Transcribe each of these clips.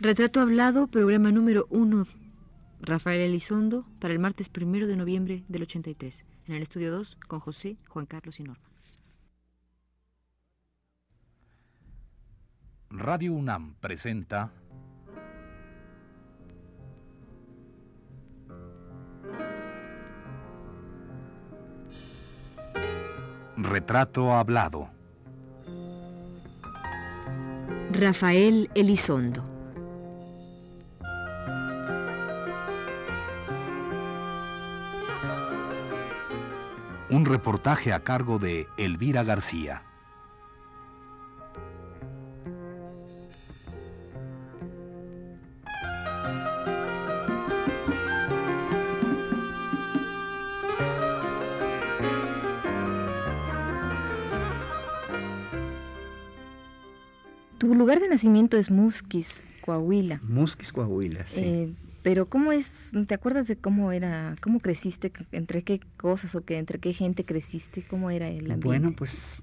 Retrato Hablado, programa número uno, Rafael Elizondo, para el martes primero de noviembre del 83, en el estudio 2, con José, Juan Carlos y Norma. Radio UNAM presenta Retrato Hablado. Rafael Elizondo. Un reportaje a cargo de Elvira García. Tu lugar de nacimiento es Musquis, Coahuila. Musquis, Coahuila, sí. Eh, pero ¿cómo es? ¿Te acuerdas de cómo era, cómo creciste, entre qué cosas o que entre qué gente creciste? ¿Cómo era el ambiente? Bueno, pues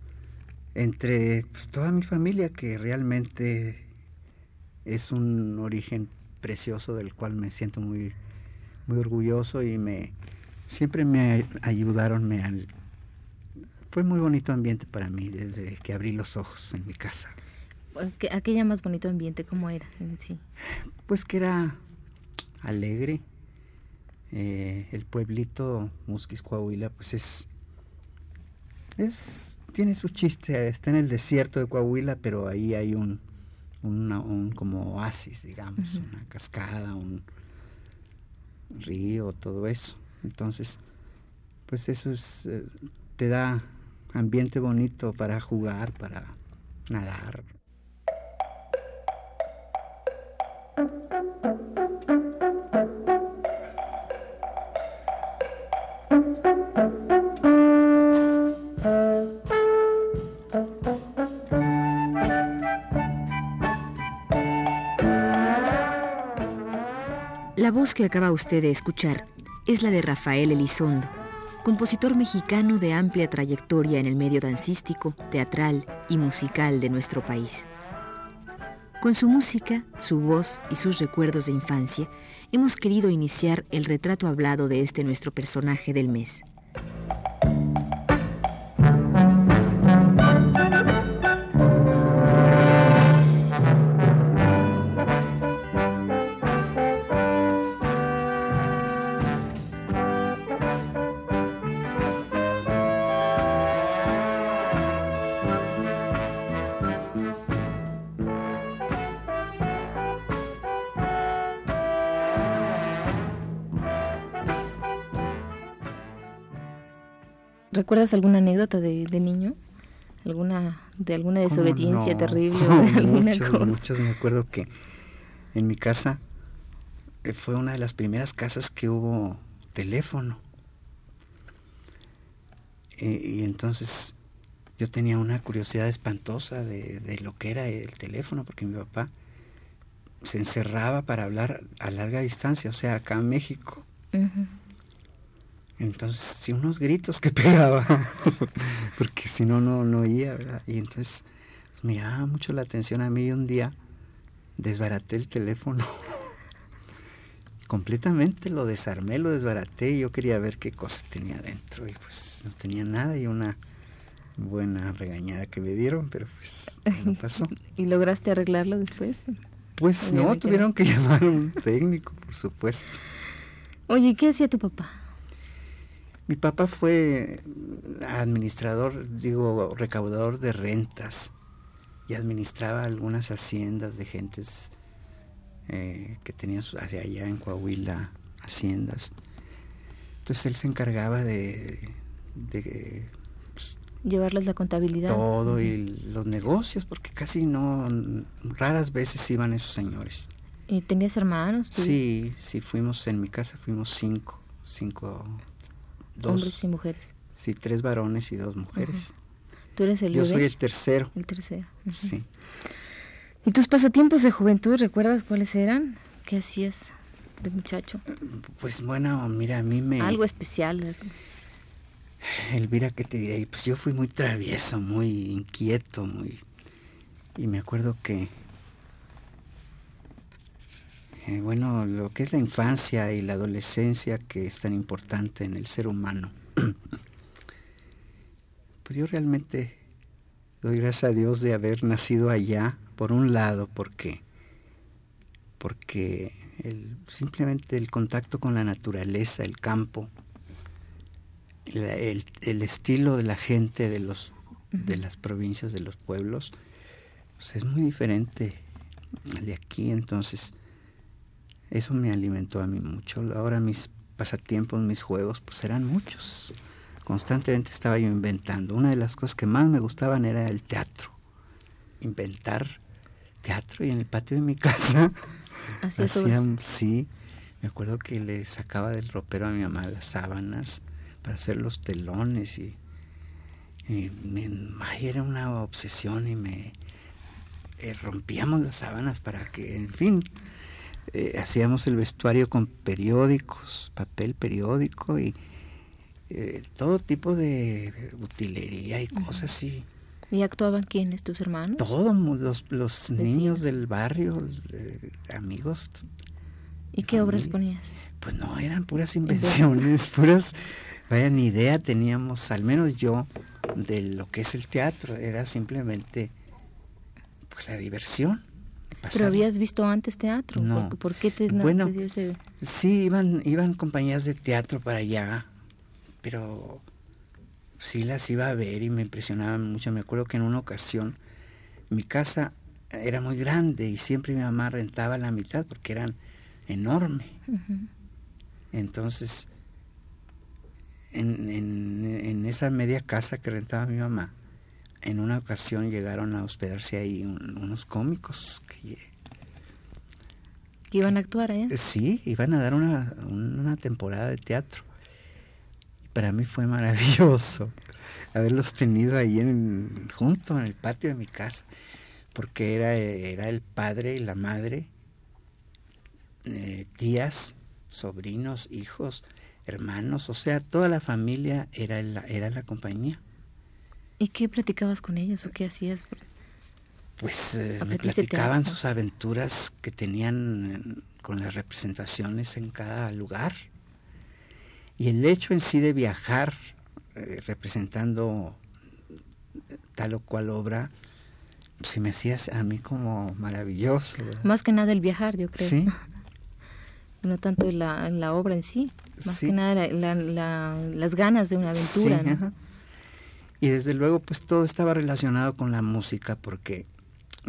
entre pues, toda mi familia que realmente es un origen precioso del cual me siento muy muy orgulloso y me siempre me ayudaron, me fue muy bonito ambiente para mí desde que abrí los ojos en mi casa. ¿Aquella más bonito ambiente cómo era en sí? Pues que era alegre. Eh, el pueblito Musquis Coahuila, pues es, es, tiene su chiste, está en el desierto de Coahuila, pero ahí hay un, un como oasis, digamos, una cascada, un río, todo eso. Entonces, pues eso es, eh, te da ambiente bonito para jugar, para nadar. Que acaba usted de escuchar es la de Rafael Elizondo, compositor mexicano de amplia trayectoria en el medio dancístico, teatral y musical de nuestro país. Con su música, su voz y sus recuerdos de infancia, hemos querido iniciar el retrato hablado de este nuestro personaje del mes. ¿Recuerdas alguna anécdota de, niño? ¿Alguna, ¿De alguna desobediencia terrible? muchos, muchos. Me acuerdo que en mi casa eh, fue una de las primeras casas que hubo teléfono. Eh, y entonces yo tenía una curiosidad espantosa de, lo que era el teléfono, porque mi papá se encerraba para hablar a larga distancia, o sea, acá en México. Entonces, sí, unos gritos que pegaba, porque si no, no, no oía, ¿verdad? Y entonces me llamaba mucho la atención a mí un día desbaraté el teléfono. Completamente lo desarmé, lo desbaraté y yo quería ver qué cosas tenía dentro y pues no tenía nada y una buena regañada que me dieron, pero pues no pasó. ¿Y lograste arreglarlo después? Pues no, tuvieron que llamar a un técnico, por supuesto. Oye, ¿qué hacía tu papá? Mi papá fue administrador, digo, recaudador de rentas y administraba algunas haciendas de gentes eh, que tenían hacia allá en Coahuila haciendas. Entonces él se encargaba de, pues, llevarles la contabilidad. Todo y los negocios, porque casi no, raras veces iban esos señores. ¿Y tenías hermanos? Sí, sí, fuimos en mi casa, fuimos cinco, cinco Hombres y mujeres. Sí, tres varones y dos mujeres. ¿Tú eres el Yo soy el tercero. El tercero. Sí. ¿Y tus pasatiempos de juventud, recuerdas cuáles eran? ¿Qué hacías de muchacho? Pues bueno, mira, a mí me... Algo especial. Elvira, ¿qué te diré? Pues yo fui muy travieso, muy inquieto, muy... Y me acuerdo que eh, bueno, lo que es la infancia y la adolescencia que es tan importante en el ser humano. pues yo realmente doy gracias a Dios de haber nacido allá, por un lado, porque porque simplemente el contacto con la naturaleza, el campo, el, estilo de la gente de los de las provincias, de los pueblos, pues es muy diferente de aquí, entonces eso me alimentó a mí mucho. Ahora mis pasatiempos, mis juegos, pues eran muchos. Constantemente estaba yo inventando. Una de las cosas que más me gustaban era el teatro. Inventar teatro y en el patio de mi casa hacían, sí, me acuerdo que le sacaba del ropero a mi mamá las sábanas para hacer los telones y, era una obsesión y me eh, rompíamos las sábanas para que, en fin, eh, hacíamos el vestuario con periódicos, papel periódico y eh, todo tipo de utilería y cosas así. ¿Y actuaban quiénes, tus hermanos? Todos los, los niños del barrio, amigos. ¿Y qué obras ponías? Pues no, eran puras invenciones, puras, vaya, ni idea teníamos, al menos yo, de lo que es el teatro, era simplemente pues la diversión. ¿Pero habías visto antes teatro? No. ¿Por, qué te, bueno, Sí, iban, iban compañías de teatro para allá, pero sí las iba a ver y me impresionaban mucho. Me acuerdo que en una ocasión mi casa era muy grande y siempre mi mamá rentaba la mitad porque eran enormes. Entonces, en, en, esa media casa que rentaba mi mamá, en una ocasión llegaron a hospedarse ahí unos cómicos que, que iban a actuar allá. Sí, iban a dar una, una temporada de teatro para mí fue maravilloso haberlos tenido ahí en, junto en el patio de mi casa, porque era, era el padre y la madre, eh, tías, sobrinos, hijos, hermanos, o sea, toda la familia era la, era la compañía. ¿Y qué platicabas con ellos o qué hacías? Pues eh, me platicaban sus aventuras que tenían con las representaciones en cada lugar y el hecho en sí de viajar eh, representando tal o cual obra, se me hacía a mí como maravilloso. Más que nada el viajar, yo creo. Sí. no tanto la, la obra en sí, más que nada las ganas de una aventura. ¿no? Y desde luego pues todo estaba relacionado con la música porque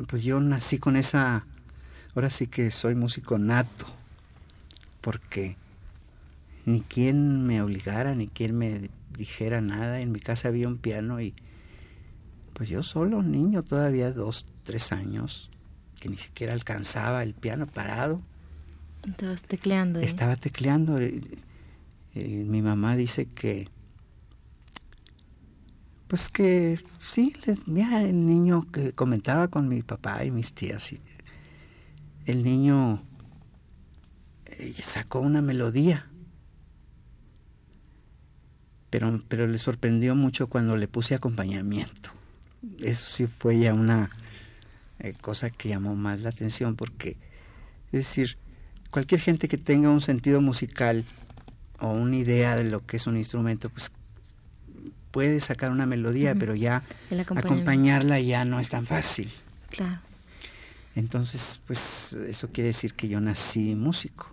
pues yo nací con esa, ahora sí que soy músico nato, porque ni quien me obligara, ni quien me dijera nada. En mi casa había un piano y pues yo solo, niño todavía dos, tres años, que ni siquiera alcanzaba el piano parado. Estabas tecleando. Estaba tecleando. Eh, eh, mi mamá dice que, pues que sí, les, mira, el niño que comentaba con mi papá y mis tías, el niño eh, sacó una melodía pero, pero le sorprendió mucho cuando le puse acompañamiento. Eso sí fue ya una eh, cosa que llamó más la atención porque, es decir, cualquier gente que tenga un sentido musical o una idea de lo que es un instrumento, pues puede sacar una melodía, pero ya acompañarla ya no es tan fácil. Claro. Entonces, pues eso quiere decir que yo nací músico.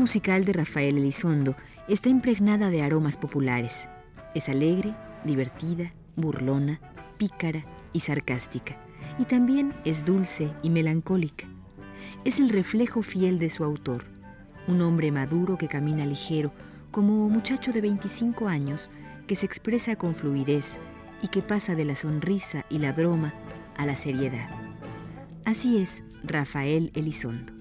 Musical de Rafael Elizondo está impregnada de aromas populares. Es alegre, divertida, burlona, pícara y sarcástica, y también es dulce y melancólica. Es el reflejo fiel de su autor, un hombre maduro que camina ligero, como muchacho de 25 años, que se expresa con fluidez y que pasa de la sonrisa y la broma a la seriedad. Así es Rafael Elizondo.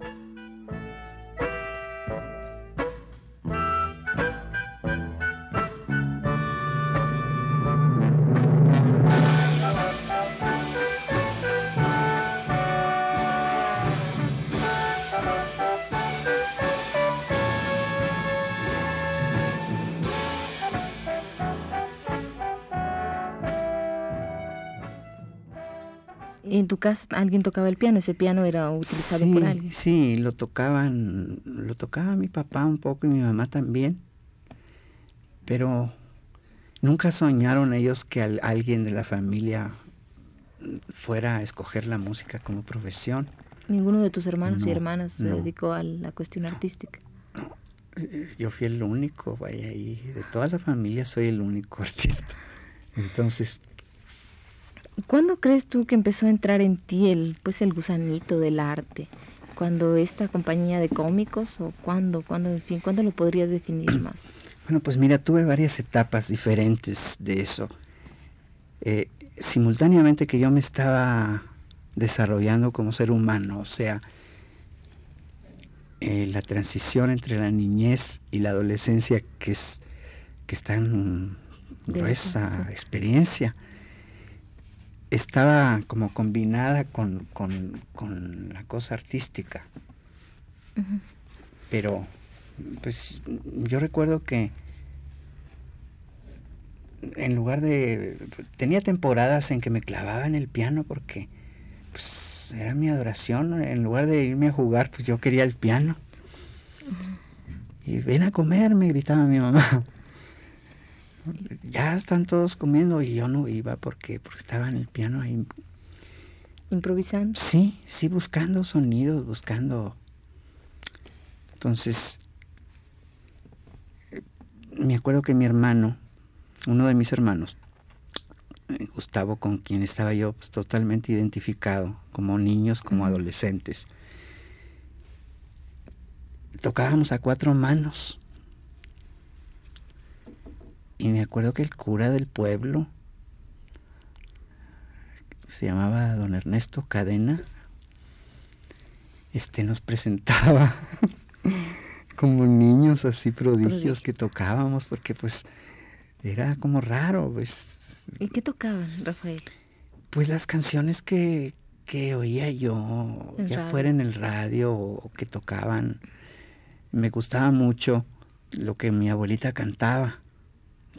¿En tu casa alguien tocaba el piano? ¿Ese piano era utilizado por alguien? Sí, lo tocaban, lo tocaba mi papá un poco y mi mamá también. Pero nunca soñaron ellos que alguien de la familia fuera a escoger la música como profesión. ¿Ninguno de tus hermanos y hermanas se dedicó a la cuestión artística? Yo fui el único, vaya, y de toda la familia soy el único artista. Entonces... ¿Cuándo crees tú que empezó a entrar en ti el, pues, el gusanito del arte? ¿Cuando esta compañía de cómicos o cuándo, cuándo, en fin, cuándo lo podrías definir más? Bueno, pues mira, tuve varias etapas diferentes de eso. Eh, simultáneamente que yo me estaba desarrollando como ser humano, o sea, eh, la transición entre la niñez y la adolescencia que es que está en gruesa experiencia estaba como combinada con, la cosa artística pero pues yo recuerdo que en lugar de tenía temporadas en que me clavaba en el piano porque pues, era mi adoración. En lugar de irme a jugar, pues yo quería el piano. Y ven a comer, me gritaba mi mamá. Ya están todos comiendo y yo no iba porque, porque estaba en el piano ahí. ¿Improvisando? Sí, sí, buscando sonidos, buscando. Entonces, me acuerdo que mi hermano, uno de mis hermanos, Gustavo, con quien estaba yo pues, totalmente identificado, como niños, como adolescentes. Tocábamos a cuatro manos. Y me acuerdo que el cura del pueblo, se llamaba don Ernesto Cadena, este nos presentaba como niños así prodigios que tocábamos, porque pues era como raro, pues ¿Y qué tocaban, Rafael? Pues las canciones que, que oía yo, ya fuera en el radio o que tocaban. Me gustaba mucho lo que mi abuelita cantaba.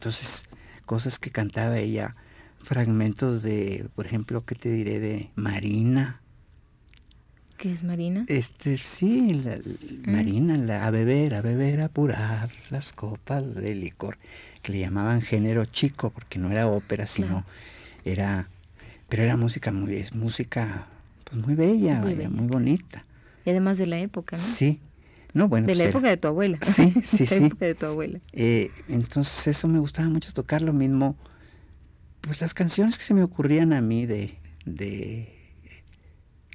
Entonces, cosas que cantaba ella, fragmentos de, por ejemplo, ¿qué te diré? De Marina. ¿Qué es Marina? Este, sí, la, mm. Marina, la, a beber, a beber, a apurar las copas de licor que le llamaban género chico, porque no era ópera, sino era, pero era música muy, es música pues muy bella, muy, bonita. Y además de la época, ¿no? Sí. No, bueno, de la pues época de tu abuela. Sí, sí, sí. la época de tu abuela. Eh, entonces eso me gustaba mucho tocar lo mismo, pues las canciones que se me ocurrían a mí de, de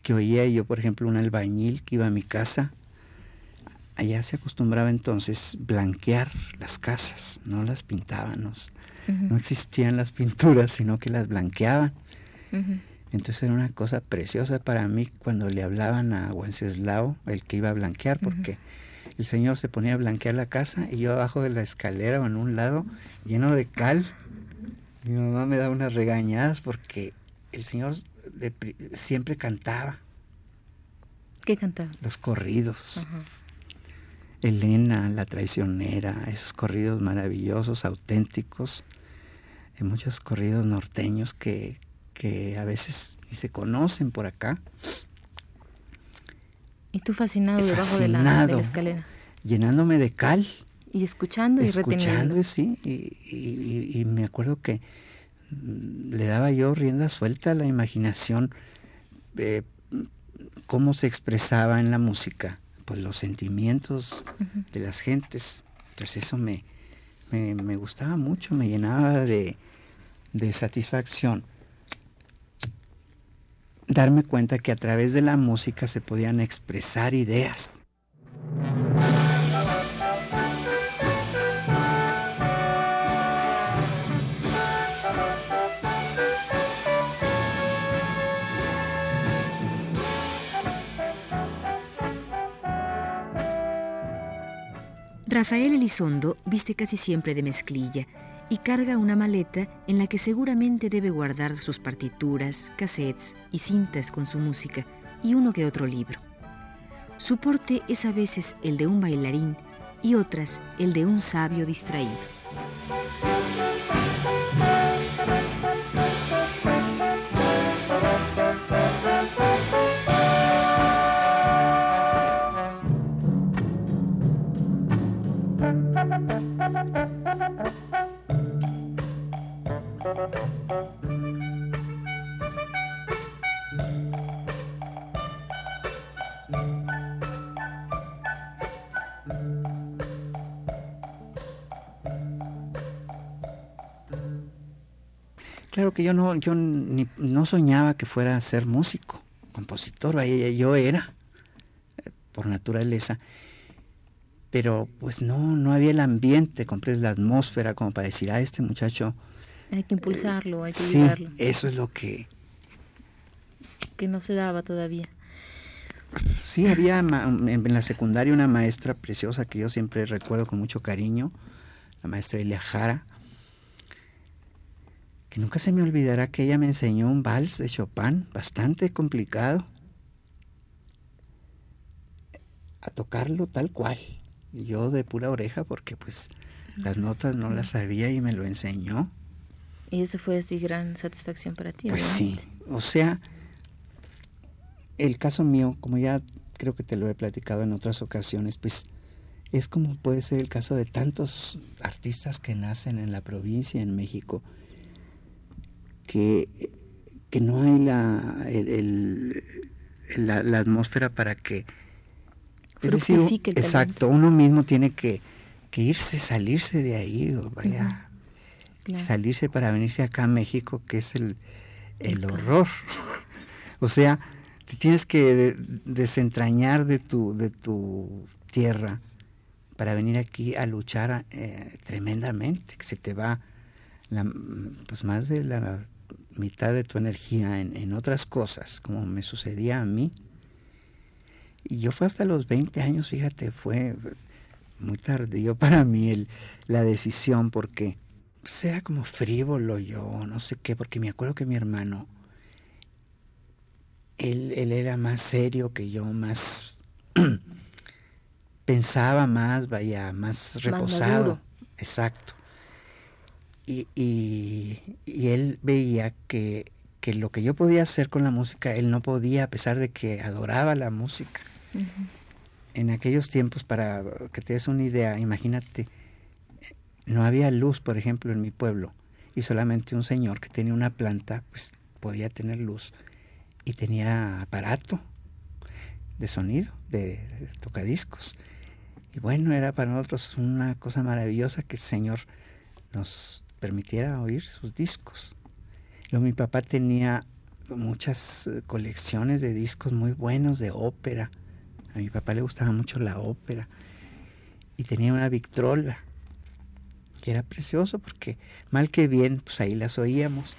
que oía yo, por ejemplo, un albañil que iba a mi casa allá se acostumbraba entonces blanquear las casas, no las pintaban, no existían las pinturas, sino que las blanqueaban. Entonces era una cosa preciosa para mí cuando le hablaban a Wenceslao, el que iba a blanquear, porque el señor se ponía a blanquear la casa y yo abajo de la escalera o en un lado lleno de cal. Mi mamá me daba unas regañadas porque el señor siempre cantaba. ¿Qué cantaba? Los corridos. Elena, la traicionera, esos corridos maravillosos, auténticos, hay muchos corridos norteños que, que a veces ni se conocen por acá. Y tú fascinado, debajo de la, escalera. Llenándome de cal. Y escuchando y escuchando, sí. Y, y, me acuerdo que mm, le daba yo rienda suelta a la imaginación de cómo se expresaba en la música pues los sentimientos de las gentes. Entonces eso me, me, gustaba mucho, me llenaba de, de satisfacción darme cuenta que a través de la música se podían expresar ideas. Rafael Elizondo viste casi siempre de mezclilla y carga una maleta en la que seguramente debe guardar sus partituras, cassettes y cintas con su música y uno que otro libro. Su porte es a veces el de un bailarín y otras el de un sabio distraído. Que yo no, yo ni, no soñaba que fuera a ser músico, compositor, yo era, eh, por naturaleza, pero pues no, no había el ambiente, compré la atmósfera como para decir, a ah, este muchacho... Hay que impulsarlo, hay que sí, ayudarlo. Eso es lo que... Que no se daba todavía. Sí, había en la secundaria una maestra preciosa que yo siempre recuerdo con mucho cariño, la maestra Elia Jara, que nunca se me olvidará que ella me enseñó un vals de Chopin bastante complicado a tocarlo tal cual. Yo de pura oreja porque pues las notas no las sabía y me lo enseñó. Y eso fue así gran satisfacción para ti. Pues sí, o sea, el caso mío, como ya creo que te lo he platicado en otras ocasiones, pues es como puede ser el caso de tantos artistas que nacen en la provincia, en México, que, que no hay la, el, la, atmósfera para que... Es decir, exacto, uno mismo tiene que, que, irse, salirse de ahí, o vaya, salirse para venirse acá a México, que es el, el horror. o sea, te tienes que desentrañar de tu, de tu tierra para venir aquí a luchar eh, tremendamente, que se te va la, pues más de la mitad de tu energía en, otras cosas, como me sucedía a mí. Y yo fue hasta los 20 años, fíjate, fue muy tardío para mí el, la decisión porque pues, era como frívolo yo, no sé qué, porque me acuerdo que mi hermano, él, él era más serio que yo, más pensaba más, vaya, más reposado. Exacto. Y, y, él veía que, que, lo que yo podía hacer con la música, él no podía, a pesar de que adoraba la música. En aquellos tiempos, para que te des una idea, imagínate, no había luz, por ejemplo, en mi pueblo, y solamente un señor que tenía una planta, pues podía tener luz, y tenía aparato de sonido, de, de tocadiscos. Y bueno, era para nosotros una cosa maravillosa que el Señor nos permitiera oír sus discos. Luego mi papá tenía muchas eh, colecciones de discos muy buenos de ópera. A mi papá le gustaba mucho la ópera. Y tenía una Victrola, que era precioso porque mal que bien, pues ahí las oíamos.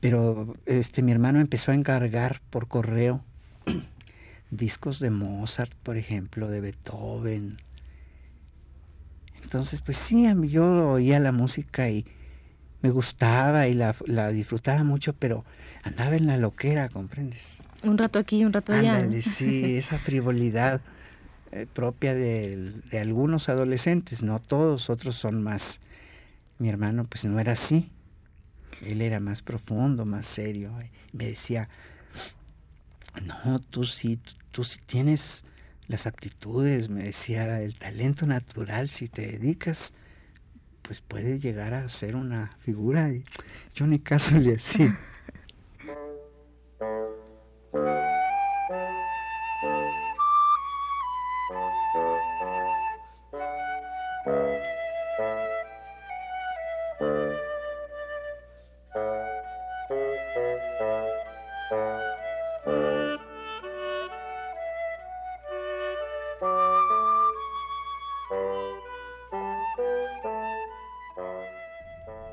Pero este mi hermano empezó a encargar por correo discos de Mozart, por ejemplo, de Beethoven, entonces, pues sí, yo oía la música y me gustaba y la, disfrutaba mucho, pero andaba en la loquera, ¿comprendes? Un rato aquí y un rato allá. sí, esa frivolidad eh, propia de, de, algunos adolescentes, no todos, otros son más. Mi hermano, pues no era así. Él era más profundo, más serio. Me decía, no, tú sí, tú sí tienes las aptitudes, me decía, el talento natural, si te dedicas, pues puedes llegar a ser una figura. Y yo ni caso le hacía.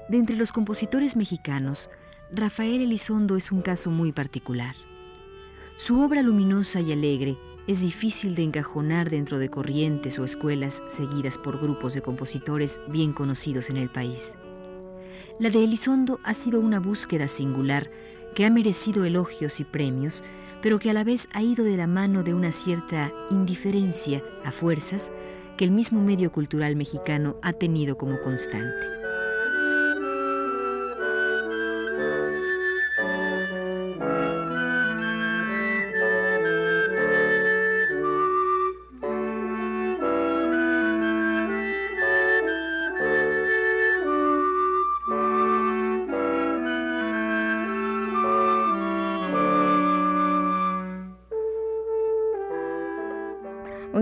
De entre los compositores mexicanos, Rafael Elizondo es un caso muy particular. Su obra luminosa y alegre es difícil de encajonar dentro de corrientes o escuelas seguidas por grupos de compositores bien conocidos en el país. La de Elizondo ha sido una búsqueda singular que ha merecido elogios y premios, pero que a la vez ha ido de la mano de una cierta indiferencia a fuerzas que el mismo medio cultural mexicano ha tenido como constante.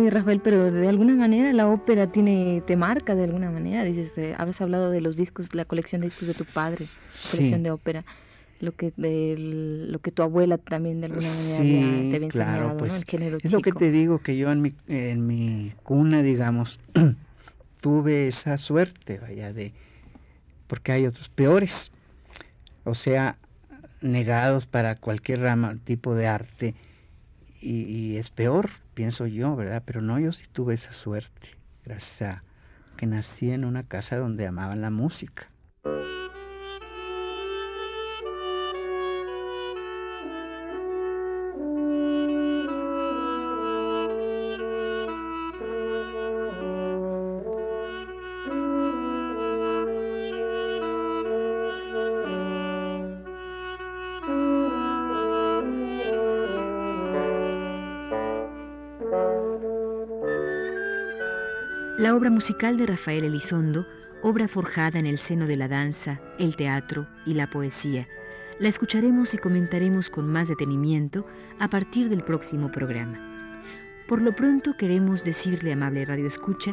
Rafael, pero de alguna manera la ópera tiene, te marca de alguna manera. Dices, eh, habías hablado de los discos, la colección de discos de tu padre, colección de ópera lo que lo que tu abuela también de alguna manera te había enseñado, pues, El género es lo que te digo que yo en mi en mi cuna digamos tuve esa suerte vaya de porque hay otros peores o sea negados para cualquier rama tipo de arte y, y es peor pienso yo verdad pero no yo sí tuve esa suerte gracias a que nací en una casa donde amaban la música La obra musical de Rafael Elizondo, obra forjada en el seno de la danza, el teatro y la poesía, la escucharemos y comentaremos con más detenimiento a partir del próximo programa. Por lo pronto queremos decirle, amable Radio Escucha,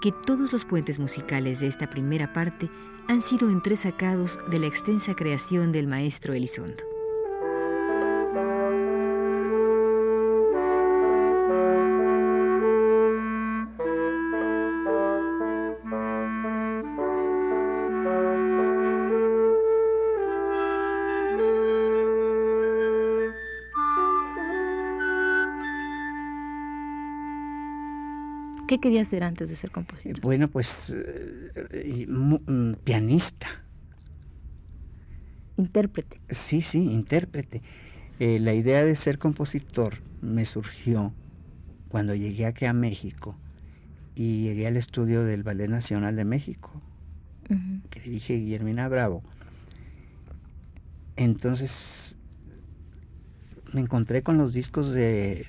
que todos los puentes musicales de esta primera parte han sido entresacados de la extensa creación del maestro Elizondo. ¿Qué quería hacer antes de ser compositor? Bueno, pues eh, mm, pianista. Intérprete. Sí, sí, intérprete. Eh, la idea de ser compositor me surgió cuando llegué aquí a México y llegué al estudio del Ballet Nacional de México, que dirige Guillermina Bravo. Entonces me encontré con los discos de,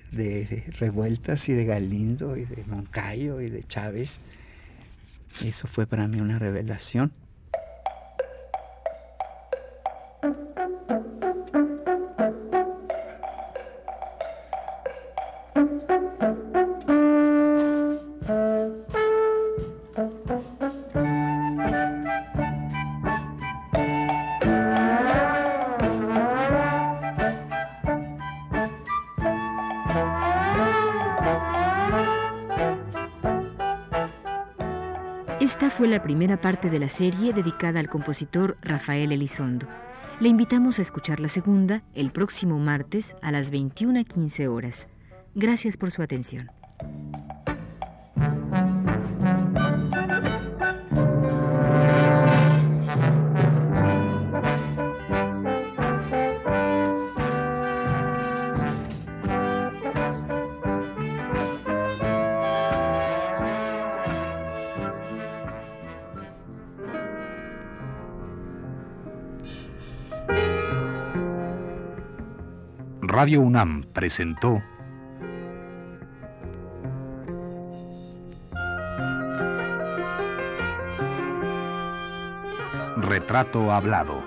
Revueltas y de Galindo y de Moncayo y de Chávez. Eso fue para mí una revelación. Primera parte de la serie dedicada al compositor Rafael Elizondo. Le invitamos a escuchar la segunda el próximo martes a las 21.15 horas. Gracias por su atención. Radio UNAM presentó Retrato Hablado.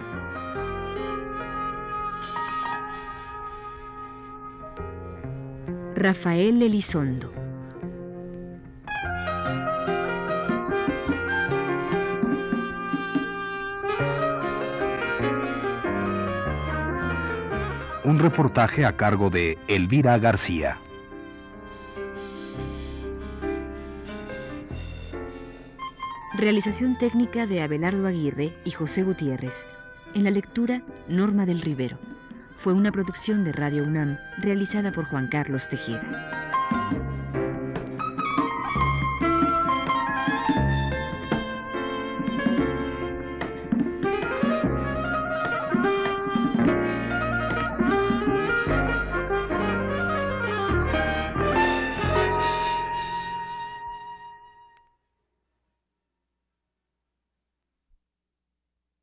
Rafael Elizondo. Un reportaje a cargo de Elvira García. Realización técnica de Abelardo Aguirre y José Gutiérrez. En la lectura, Norma del Rivero. Fue una producción de Radio UNAM realizada por Juan Carlos Tejeda.